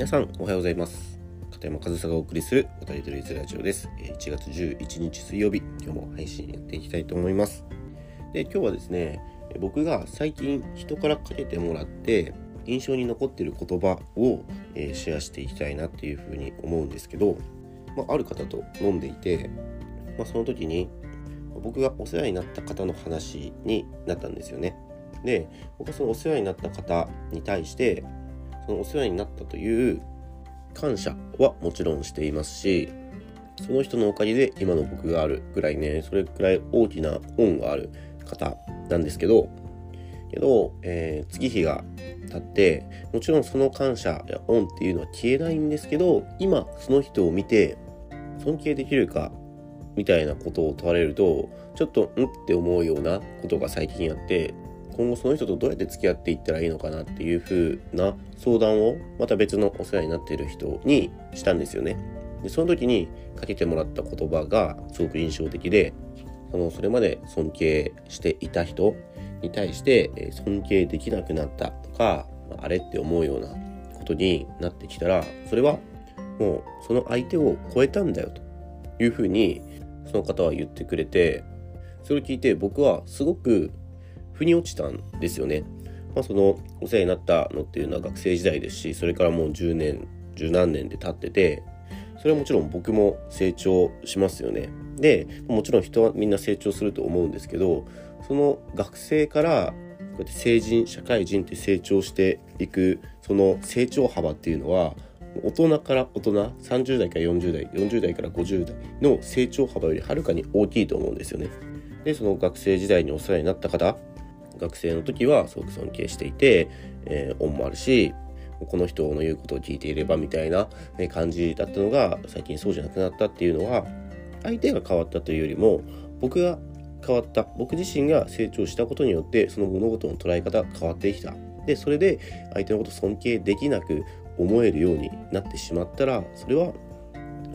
皆さんおはようございます。片山和沙がお送りするおたりとりずラジオです。1月11日水曜日今日も配信やっていきたいと思います。で今日はですね僕が最近人からかけてもらって印象に残っている言葉を、えシェアしていきたいなっていうふうに思うんですけど、まあ、ある方と飲んでいて、まあ、その時に僕がお世話になった方の話になったんですよね。で僕はそのお世話になった方に対してそのお世話になったという感謝はもちろんしていますしその人のおかげで今の僕があるぐらいねそれくらい大きな恩がある方なんですけどけど、えー、月日が経ってもちろんその感謝や恩っていうのは消えないんですけど今その人を見て尊敬できるかみたいなことを問われるとちょっとんって思うようなことが最近あって今後その人とどうやって付き合っていったらいいのかなっていう風な相談をまた別のお世話になっている人にしたんですよね。でその時にかけてもらった言葉がすごく印象的でそのそれまで尊敬していた人に対して尊敬できなくなったとかあれって思うようなことになってきたらそれはもうその相手を超えたんだよというふうにその方は言ってくれてそれを聞いて僕はすごく腑に落ちたんですよね。まあ、そのお世話になったのっていうのは学生時代ですしそれからもう10年十何年で経っててそれはもちろん僕も成長しますよね。でもちろん人はみんな成長すると思うんですけどその学生からこうやって成人社会人って成長していくその成長幅っていうのは大人から大人30代から40代40代から50代の成長幅よりはるかに大きいと思うんですよね。でその学生時代にお世話になった方学生の時はすごく尊敬していて、えー、恩もあるしこの人の言うことを聞いていればみたいな感じだったのが最近そうじゃなくなったっていうのは相手が変わったというよりも僕が変わった僕自身が成長したことによってその物事の捉え方が変わってきた。でそれで相手のことを尊敬できなく思えるようになってしまったらそれは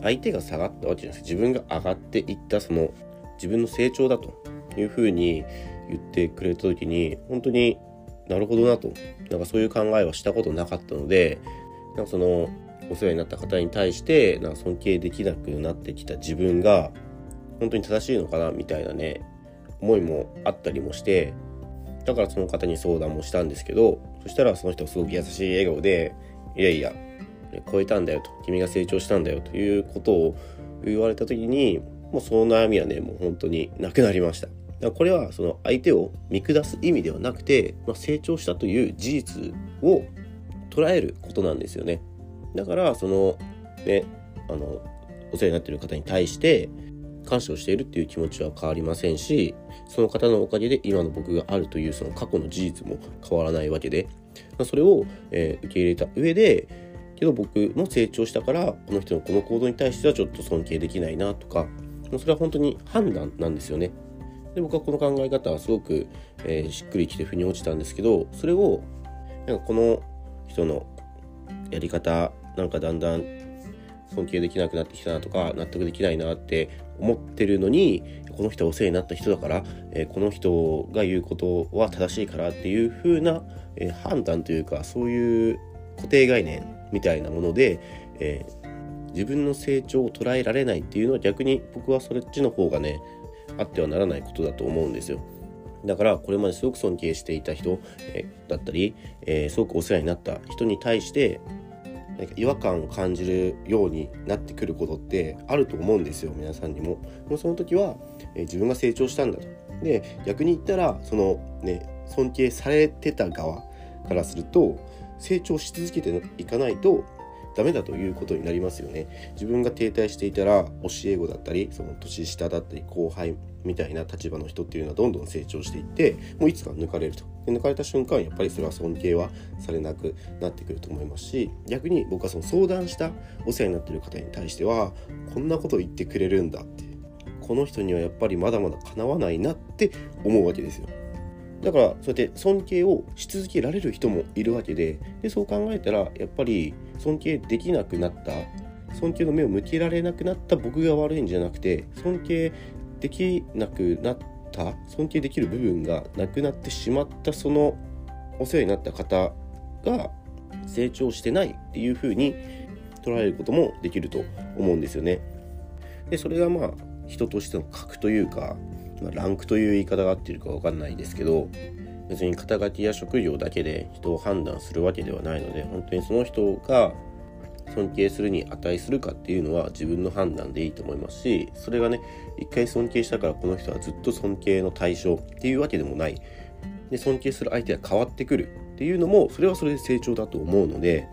相手が下がったわけじゃないです。自分が上がっていったその自分の成長だというふうに言ってくれた時に本当になるほどなと。なんかそういう考えはしたことなかったのでなんかそのお世話になった方に対してなんか尊敬できなくなってきた自分が本当に正しいのかなみたいなね思いもあったりもしてだからその方に相談もしたんですけどそしたらその人はすごく優しい笑顔で「いやいや超えたんだよ」と「君が成長したんだよ」と。いうことを言われた時にもうその悩みはねもう本当になくなりました。これはその相手を見下す意味ではなくて、まあ、成長したという事実を捉えることなんですよね。だからそのねあのお世話になっている方に対して感謝をしているっていう気持ちは変わりませんしその方のおかげで今の僕があるというその過去の事実も変わらないわけで、それを、えー、受け入れた上でけど僕も成長したからこの人のこの行動に対してはちょっと尊敬できないなとかそれは本当に判断なんですよね。で僕はこの考え方はすごく、えー、しっくりきて腑に落ちたんですけどそれをなんかこの人のやり方なんかだんだん尊敬できなくなってきたなとか納得できないなって思ってるのにこの人はお世話になった人だから、えー、この人が言うことは正しいからっていう風な、えー、判断というかそういう固定概念みたいなもので、えー、自分の成長を捉えられないっていうのは逆に僕はそっちの方がねあってはならないことだと思うんですよ。だからこれまですごく尊敬していた人、だったり、えー、すごくお世話になった人に対してなんか違和感を感じるようになってくることってあると思うんですよ皆さんにも。もその時は、えー、自分が成長したんだと。で逆に言ったらそのね尊敬されてた側からすると成長し続けていかないとダメだということになりますよね。自分が停滞していたら教え子だったりその年下だったり後輩みたいな立場の人っていうのはどんどん成長していってもういつか抜かれるとで抜かれた瞬間やっぱりそれは尊敬はされなくなってくると思いますし逆に僕はその相談したお世話になってる方に対してはこんなこと言ってくれるんだってこの人にはやっぱりまだまだかなわないなって思うわけですよ。だからそうやって尊敬をし続けられる人もいるわけででそう考えたらやっぱり尊敬できなくなった尊敬の目を向けられなくなった僕が悪いんじゃなくて尊敬できなくなった尊敬できる部分がなくなってしまったそのお世話になった方が成長してないっていうふうに捉えることもできると思うんですよね。でそれがまあ人としての格というか、まあ、ランクという言い方が合ってるか分かんないですけど別に肩書きや職業だけで人を判断するわけではないので本当にその人が尊敬するに値するかっていうのは自分の判断でいいと思いますしそれがね一回尊敬したからこの人はずっと尊敬の対象っていうわけでもない。で尊敬する相手が変わってくるっていうのもそれはそれで成長だと思うので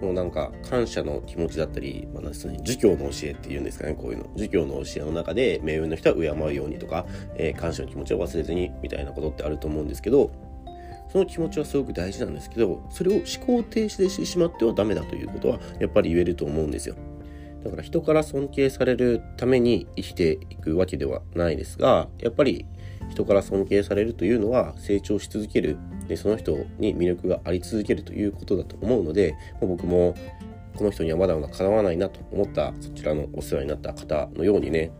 もうなんか感謝の気持ちだったり、まあ、儒教の教えっていうんですかねこういうの。儒教の教えの中で目上の人は敬うようにとか、えー、感謝の気持ちを忘れずにみたいなことってあると思うんですけどその気持ちはすごく大事なんですけどそれを思考停止でしてしまってはダメだということはやっぱり言えると思うんですよ。だから人から尊敬されるために生きていくわけではないですがやっぱり人から尊敬されるというのは成長し続けるでその人に魅力があり続けるということだと思うので僕もこの人にはまだまだかなわないなと思ったそちらのお世話になった方のようにね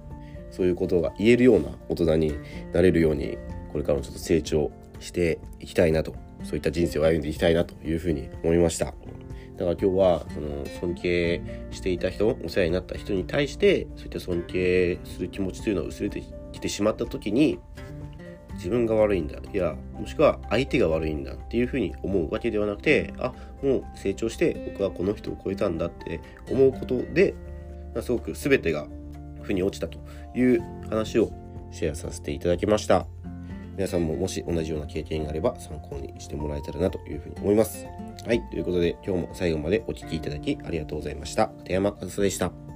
そういうことが言えるような大人になれるようにこれからもちょっと成長していきたいなとそういった人生を歩んでいきたいなというふうに思いました。だから今日はその尊敬していた人お世話になった人に対してそういった尊敬する気持ちというのが薄れてきてしまった時に自分が悪いんだいやもしくは相手が悪いんだっていうふうに思うわけではなくてあもう成長して僕はこの人を超えたんだって思うことですごく全てが腑に落ちたという話をシェアさせていただきました。皆さんももし同じような経験があれば参考にしてもらえたらなというふうに思います。はいということで今日も最後までお聴きいただきありがとうございました。片山和沙でした。